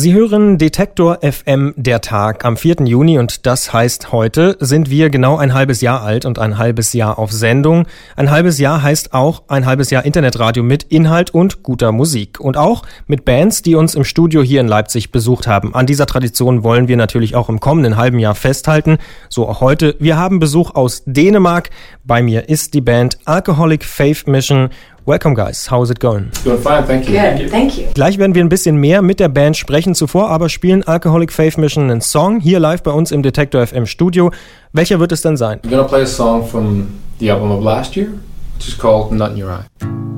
Sie hören Detektor FM der Tag am 4. Juni und das heißt heute sind wir genau ein halbes Jahr alt und ein halbes Jahr auf Sendung. Ein halbes Jahr heißt auch ein halbes Jahr Internetradio mit Inhalt und guter Musik und auch mit Bands, die uns im Studio hier in Leipzig besucht haben. An dieser Tradition wollen wir natürlich auch im kommenden halben Jahr festhalten. So auch heute. Wir haben Besuch aus Dänemark. Bei mir ist die Band Alcoholic Faith Mission Welcome, guys. How's it going? Doing fine, thank you. Good, thank you. Gleich werden wir ein bisschen mehr mit der Band sprechen. Zuvor aber spielen Alcoholic Faith Mission einen Song hier live bei uns im Detector FM Studio. Welcher wird es denn sein? We're gonna play a song from the album of last year, which is called Nut in Your Eye.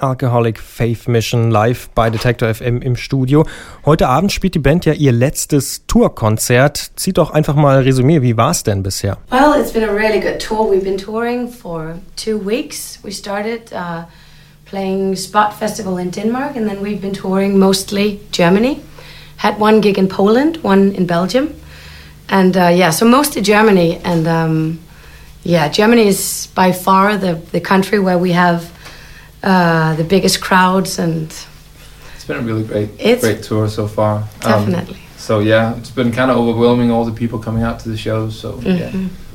Alcoholic Faith Mission live bei Detector FM im Studio. Heute Abend spielt die Band ja ihr letztes Tourkonzert. Zieht doch einfach mal Resümee. Wie war es denn bisher? Well, it's been a really good tour. We've been touring for two weeks. We started uh, playing Spot Festival in Denmark and then we've been touring mostly Germany. Had one gig in Poland, one in Belgium. And uh, yeah, so mostly Germany. And um, yeah, Germany is by far the, the country where we have uh, the biggest crowds and been a really great, It's- great tour so far. Um, Definitely. so yeah, it's been kind of overwhelming. All the people coming out to the shows. So yeah,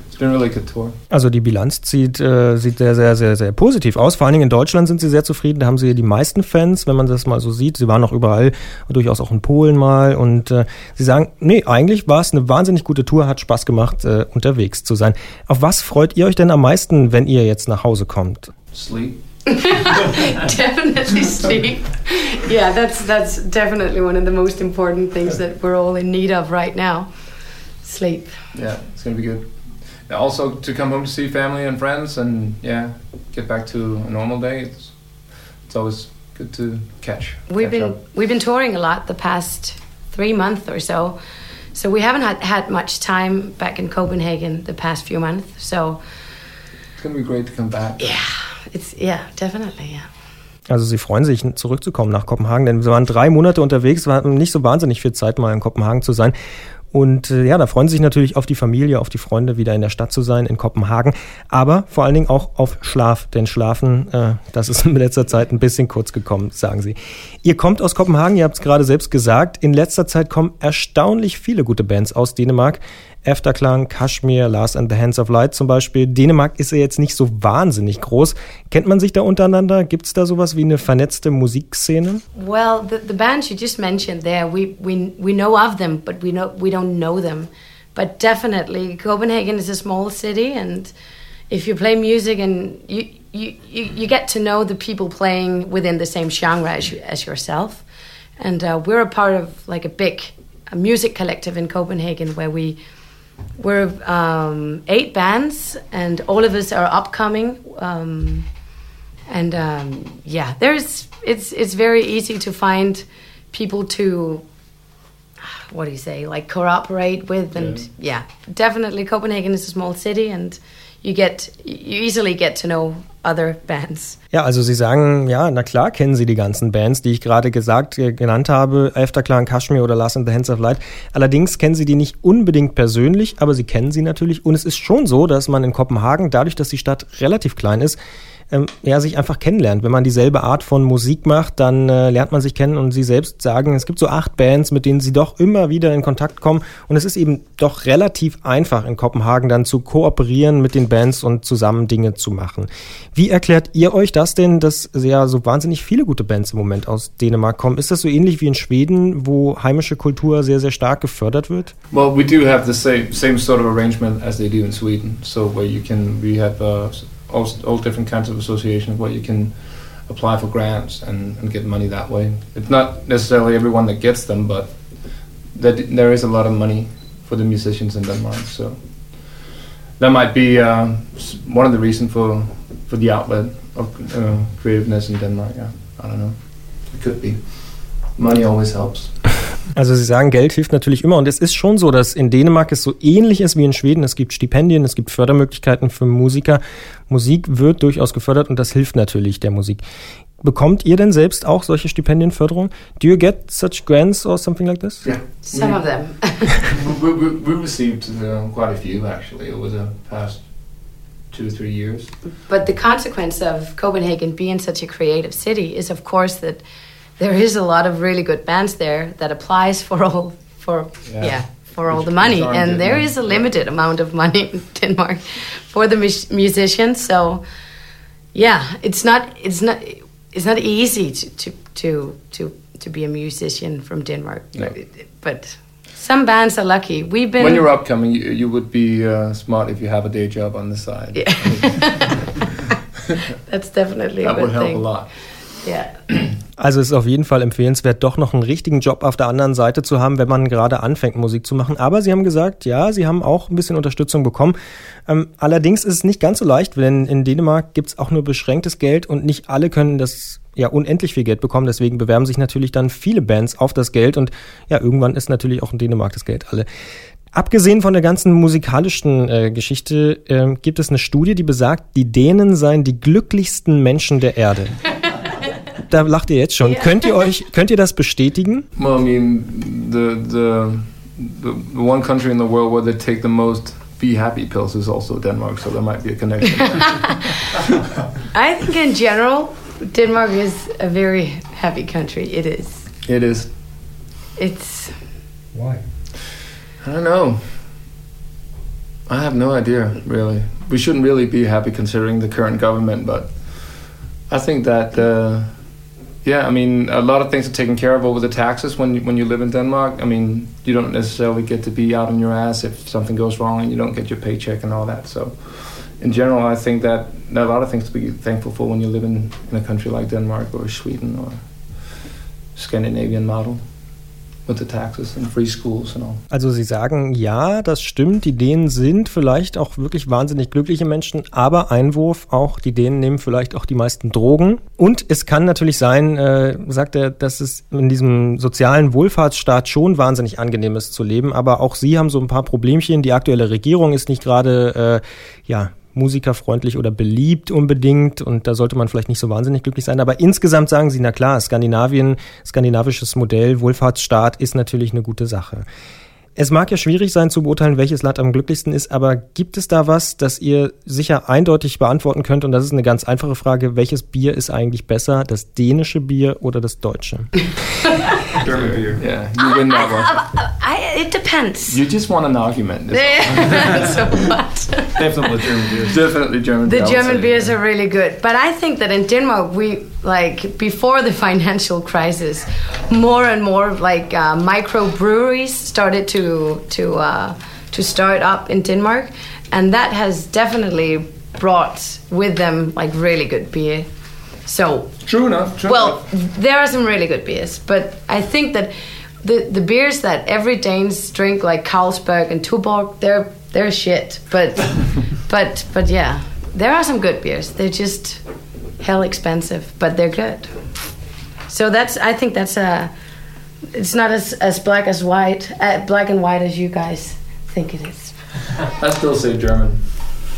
it's been a really good tour. Also die Bilanz zieht, äh, sieht sehr, sehr, sehr, sehr positiv aus. Vor allen Dingen in Deutschland sind sie sehr zufrieden. Da haben sie die meisten Fans, wenn man das mal so sieht. Sie waren auch überall, durchaus auch in Polen mal. Und äh, sie sagen, nee, eigentlich war es eine wahnsinnig gute Tour, hat Spaß gemacht, äh, unterwegs zu sein. Auf was freut ihr euch denn am meisten, wenn ihr jetzt nach Hause kommt? Sleep. definitely sleep. Yeah, that's that's definitely one of the most important things that we're all in need of right now. Sleep. Yeah, it's gonna be good. Also to come home to see family and friends, and yeah, get back to a normal day. It's it's always good to catch. We've catch been up. we've been touring a lot the past three months or so, so we haven't had, had much time back in Copenhagen the past few months. So It's gonna be great to come back. yeah, it's yeah, definitely yeah. Also sie freuen sich, zurückzukommen nach Kopenhagen, denn wir waren drei Monate unterwegs, wir nicht so wahnsinnig viel Zeit, mal in Kopenhagen zu sein. Und äh, ja, da freuen sie sich natürlich auf die Familie, auf die Freunde, wieder in der Stadt zu sein, in Kopenhagen. Aber vor allen Dingen auch auf Schlaf, denn Schlafen, äh, das ist in letzter Zeit ein bisschen kurz gekommen, sagen sie. Ihr kommt aus Kopenhagen, ihr habt es gerade selbst gesagt. In letzter Zeit kommen erstaunlich viele gute Bands aus Dänemark. Afterklang, Kashmir, Last and the Hands of Light zum Beispiel. Dänemark ist ja jetzt nicht so wahnsinnig groß. Kennt man sich da untereinander? Gibt es da sowas wie eine vernetzte Musikszene? Well, the, the bands you just mentioned there, we, we, we know of them, but we, know, we don't know them. But definitely, Copenhagen is a small city, and if you play music and you, you, you, get to know the people playing within the same genre as, you, as yourself. And uh, we're a part of like a big music collective in Copenhagen where we we're um, eight bands, and all of us are upcoming. Um, and um, yeah, there's it's it's very easy to find people to what do you say like cooperate with, and yeah, definitely Copenhagen is a small city, and you get you easily get to know other bands. Ja, also Sie sagen, ja, na klar kennen Sie die ganzen Bands, die ich gerade gesagt, äh, genannt habe, Afterclan, Kashmir oder Last in the Hands of Light. Allerdings kennen Sie die nicht unbedingt persönlich, aber Sie kennen sie natürlich. Und es ist schon so, dass man in Kopenhagen, dadurch, dass die Stadt relativ klein ist, ähm, ja, sich einfach kennenlernt. Wenn man dieselbe Art von Musik macht, dann äh, lernt man sich kennen und sie selbst sagen, es gibt so acht Bands, mit denen sie doch immer wieder in Kontakt kommen und es ist eben doch relativ einfach in Kopenhagen dann zu kooperieren mit den Bands und zusammen Dinge zu machen. Wie erklärt ihr euch das denn, dass ja so wahnsinnig viele gute Bands im Moment aus Dänemark kommen? Ist das so ähnlich wie in Schweden, wo heimische Kultur sehr, sehr stark gefördert wird? Well, we do have the same same sort of arrangement as they do in Sweden. So where you can, we have uh, all, all different kinds of associations where you can apply for grants and, and get money that way. It's not necessarily everyone that gets them, but that there is a lot of money for the musicians in Denmark. So that might be uh, one of the reasons for for the outlet of uh, creativeness in Denmark. Yeah, I don't know. It could be. Money always helps. Also Sie sagen, Geld hilft natürlich immer und es ist schon so, dass in Dänemark es so ähnlich ist wie in Schweden. Es gibt Stipendien, es gibt Fördermöglichkeiten für Musiker. Musik wird durchaus gefördert und das hilft natürlich der Musik. Bekommt ihr denn selbst auch solche Stipendienförderung? Do you get such grants or something like this? Yeah. Some of them. we, we, we received uh, quite a few actually over the past two or three years. But the consequence of Copenhagen being such a creative city is, of course, that there is a lot of really good bands there that applies for all for Yeah. yeah, for all the money, and there is a limited amount of money in Denmark for the mus- musicians. So yeah, it's not it's not it's not easy to to to to, to be a musician from Denmark, No. but, some bands are lucky. We've been when you're upcoming, you, you would be uh, smart if you have a day job on the side. Yeah. That's definitely a that would help thing. a lot. Yeah. Also es ist auf jeden Fall empfehlenswert, doch noch einen richtigen Job auf der anderen Seite zu haben, wenn man gerade anfängt, Musik zu machen. Aber Sie haben gesagt, ja, Sie haben auch ein bisschen Unterstützung bekommen. Ähm, allerdings ist es nicht ganz so leicht, denn in Dänemark gibt es auch nur beschränktes Geld und nicht alle können das ja unendlich viel Geld bekommen. Deswegen bewerben sich natürlich dann viele Bands auf das Geld und ja, irgendwann ist natürlich auch in Dänemark das Geld alle. Abgesehen von der ganzen musikalischen äh, Geschichte äh, gibt es eine Studie, die besagt, die Dänen seien die glücklichsten Menschen der Erde. Da lacht ihr jetzt schon. Ja. Könnt ihr euch, könnt ihr das bestätigen? Well, I mean, the, the the the one country in the world where they take the most be happy pills is also Denmark, so there might be a connection. I think in general, Denmark is a very happy country. It is. It is. It's Why? I don't know. I have no idea, really. We shouldn't really be happy considering the current government, but I think that, uh, yeah, I mean, a lot of things are taken care of over the taxes when you, when you live in Denmark. I mean, you don't necessarily get to be out on your ass if something goes wrong and you don't get your paycheck and all that. So, in general, I think that there are a lot of things to be thankful for when you live in, in a country like Denmark or Sweden or Scandinavian model. With the taxes and free schools and all. Also Sie sagen, ja, das stimmt, die Dänen sind vielleicht auch wirklich wahnsinnig glückliche Menschen, aber Einwurf, auch die Dänen nehmen vielleicht auch die meisten Drogen. Und es kann natürlich sein, äh, sagt er, dass es in diesem sozialen Wohlfahrtsstaat schon wahnsinnig angenehm ist zu leben, aber auch Sie haben so ein paar Problemchen. Die aktuelle Regierung ist nicht gerade, äh, ja, musikerfreundlich oder beliebt unbedingt und da sollte man vielleicht nicht so wahnsinnig glücklich sein. Aber insgesamt sagen sie, na klar, Skandinavien, skandinavisches Modell, Wohlfahrtsstaat ist natürlich eine gute Sache. Es mag ja schwierig sein zu beurteilen, welches Land am glücklichsten ist, aber gibt es da was, das ihr sicher eindeutig beantworten könnt? Und das ist eine ganz einfache Frage. Welches Bier ist eigentlich besser, das dänische Bier oder das deutsche? German beer. Yeah, you win that one. I, it depends. You just want an argument. so what? Definitely German beers. Definitely German The beer, would German say. beers are really good, but I think that in Denmark we like before the financial crisis, more and more like uh, micro breweries started to to uh, to start up in Denmark, and that has definitely brought with them like really good beer. So True enough. True well, enough. there are some really good beers, but I think that the the beers that every Danes drink, like Carlsberg and Tuborg, they're they're shit. But but but yeah, there are some good beers. They're just hell expensive, but they're good. So that's I think that's a. It's not as as black as white, uh, black and white as you guys think it is. I still say German.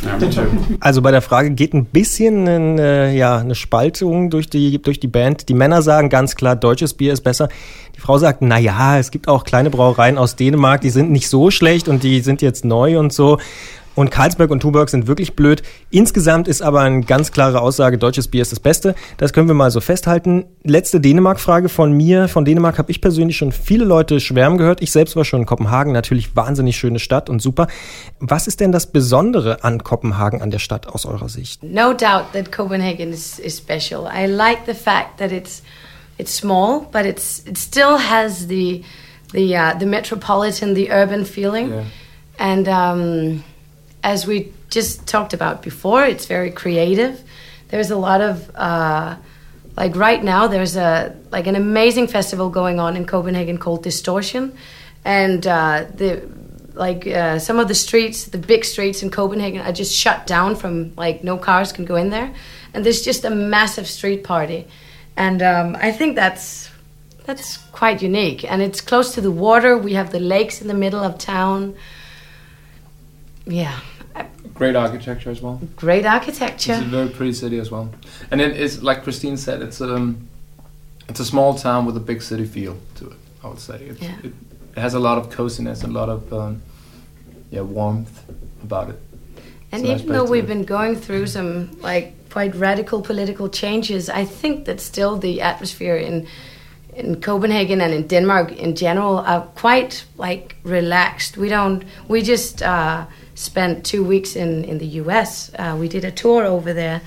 Ja, me too. Also bei der Frage geht ein bisschen ein, äh, ja, eine Spaltung durch die, durch die Band. Die Männer sagen ganz klar, deutsches Bier ist besser. Die Frau sagt, na ja, es gibt auch kleine Brauereien aus Dänemark, die sind nicht so schlecht und die sind jetzt neu und so. Und Carlsberg und Tuborg sind wirklich blöd. Insgesamt ist aber eine ganz klare Aussage, deutsches Bier ist das Beste. Das können wir mal so festhalten. Letzte Dänemark-Frage von mir. Von Dänemark habe ich persönlich schon viele Leute schwärmen gehört. Ich selbst war schon in Kopenhagen, natürlich wahnsinnig schöne Stadt und super. Was ist denn das Besondere an Kopenhagen, an der Stadt aus eurer Sicht? No doubt that Copenhagen is, is special. I like the fact that it's it's small, but it's it still has the the uh, the metropolitan, the urban feeling, Yeah. and um, as we just talked about before, it's very creative. There's a lot of uh, like right now there's a like an amazing festival going on in Copenhagen called Distortion, and uh, the like uh, some of the streets, the big streets in Copenhagen, are just shut down from like no cars can go in there, and there's just a massive street party, and um, I think that's that's quite unique, and it's close to the water. We have the lakes in the middle of town. Yeah, Great architecture as well. great architecture. It's a very pretty city as well. And it is like Christine said, it's um, it's a small town with a big city feel to it. I would say it's, Yeah. it, it has a lot of coziness, and a lot of um, yeah warmth about it. And It's a nice even though we've been going through some like quite radical political changes, I think that still the atmosphere in in Copenhagen and in Denmark in general are quite like relaxed. We don't. We just uh, spent two weeks in in the U.S. Uh, we did a tour over there,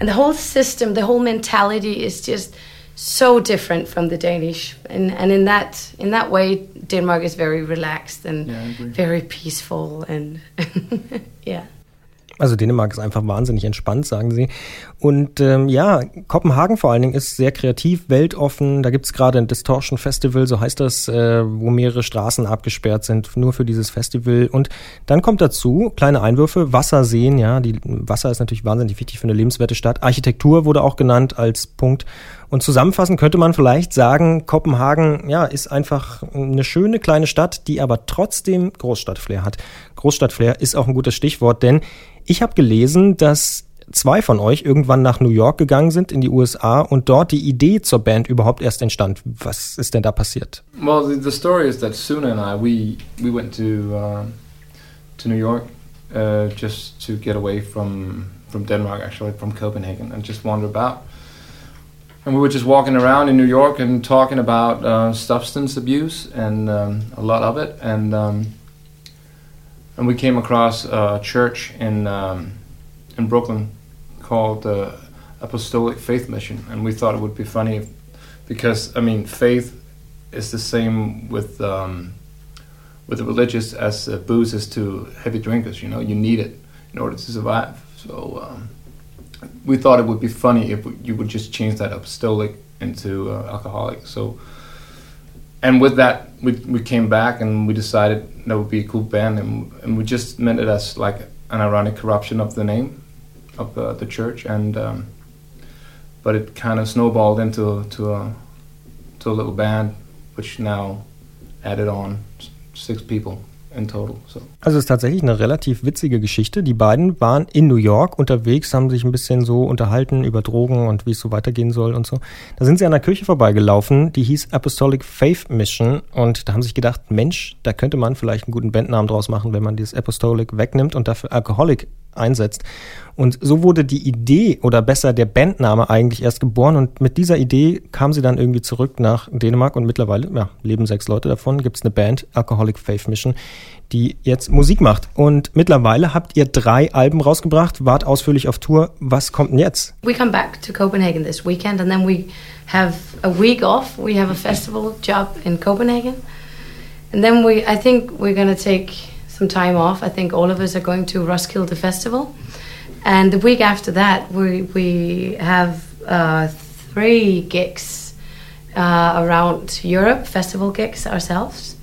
and the whole system, the whole mentality is just so different from the Danish. And and in that in that way, Denmark is very relaxed and Yeah, very peaceful and yeah. Also Dänemark ist einfach wahnsinnig entspannt, sagen sie. Und ähm, ja, Kopenhagen vor allen Dingen ist sehr kreativ, weltoffen. Da gibt's gerade ein Distortion Festival, so heißt das, äh, wo mehrere Straßen abgesperrt sind, nur für dieses Festival. Und dann kommt dazu, kleine Einwürfe, Wasserseen, ja, die Wasser ist natürlich wahnsinnig wichtig für eine lebenswerte Stadt. Architektur wurde auch genannt als Punkt. Und zusammenfassend könnte man vielleicht sagen, Kopenhagen, ja, ist einfach eine schöne kleine Stadt, die aber trotzdem Großstadtflair hat. Großstadtflair ist auch ein gutes Stichwort, denn ich habe gelesen, dass zwei von euch irgendwann nach New York gegangen sind in die USA und dort die Idee zur Band überhaupt erst entstand. Was ist denn da passiert? Well, the, the story is that Suna and I we we went to um, to New York uh, just to get away from from Denmark, actually from Copenhagen, and just wander about. and we were just walking around in New York and talking about uh, substance abuse and um, a lot of it, and um, and we came across a church in um, in Brooklyn called uh, Apostolic Faith Mission, and we thought it would be funny if, because I mean faith is the same with um, with the religious as uh, booze is to heavy drinkers. You know, you need it in order to survive. So um, we thought it would be funny if you would just change that apostolic into uh, alcoholic. So, and with that, we, we came back and we decided that would be a cool band, and, and we just meant it as like an ironic corruption of the name of uh, the church, and um, but it kind of snowballed into to a to a little band, which now added on six people. Total. So. Also es ist tatsächlich eine relativ witzige Geschichte. Die beiden waren in New York unterwegs, haben sich ein bisschen so unterhalten über Drogen und wie es so weitergehen soll und so. Da sind sie an der Kirche vorbeigelaufen, die hieß Apostolic Faith Mission und da haben sie sich gedacht, Mensch, da könnte man vielleicht einen guten Bandnamen draus machen, wenn man dieses Apostolic wegnimmt und dafür Alcoholic einsetzt. Und so wurde die Idee oder besser der Bandname eigentlich erst geboren und mit dieser Idee kam sie dann irgendwie zurück nach Dänemark und mittlerweile ja, leben sechs Leute davon, gibt es eine Band, Alcoholic Faith Mission, die jetzt Musik macht. Und mittlerweile habt ihr drei Alben rausgebracht, wart ausführlich auf Tour. Was kommt denn jetzt? We come back to Copenhagen this weekend and then we have a week off. We have a festival job in Copenhagen. And then we I think we're going to take some time off. I think all of us are going to Roskilde Festival. And the week after that, we, we have uh, three gigs uh, around Europe, festival gigs ourselves.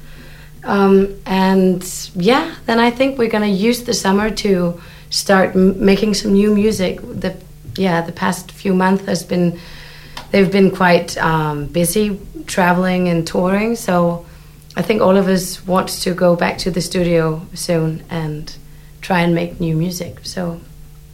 Um, and yeah, then I think we're going to use the summer to start making some new music. The yeah, the past few months has been they've been quite um, busy traveling and touring, so I think all of us want to go back to the studio soon and try and make new music. So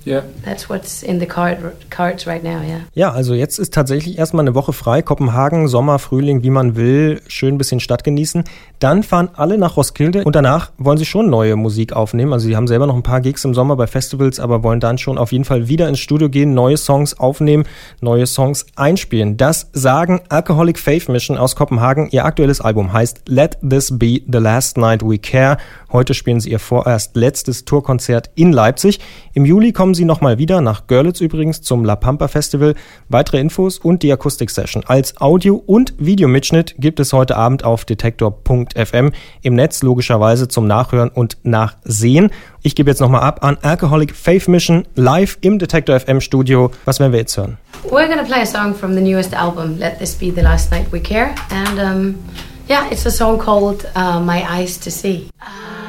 Yeah. That's what's in the card, cards right now, yeah. Ja, also jetzt ist tatsächlich erstmal eine Woche frei. Kopenhagen, Sommer, Frühling, wie man will. Schön ein bisschen Stadt genießen. Dann fahren alle nach Roskilde und danach wollen sie schon neue Musik aufnehmen. Also sie haben selber noch ein paar Gigs im Sommer bei Festivals, aber wollen dann schon auf jeden Fall wieder ins Studio gehen, neue Songs aufnehmen, neue Songs einspielen. Das sagen Alcoholic Faith Mission aus Kopenhagen. Ihr aktuelles Album heißt Let This Be the Last Night We Care. Heute spielen sie ihr vorerst letztes Tourkonzert in Leipzig. Im Juli kommen sie nochmal wieder, nach Görlitz übrigens, zum La Pampa Festival. Weitere Infos und die Akustik-Session als Audio- und Videomitschnitt gibt es heute Abend auf detektor.fm im Netz logischerweise zum Nachhören und Nachsehen. Ich gebe jetzt nochmal ab an Alcoholic Faith Mission live im Detektor FM Studio. Was werden wir jetzt hören? We're gonna play a song from the newest album, Let This Be the Last Night We Care. And um, yeah, it's a song called uh, My Eyes to See. Uh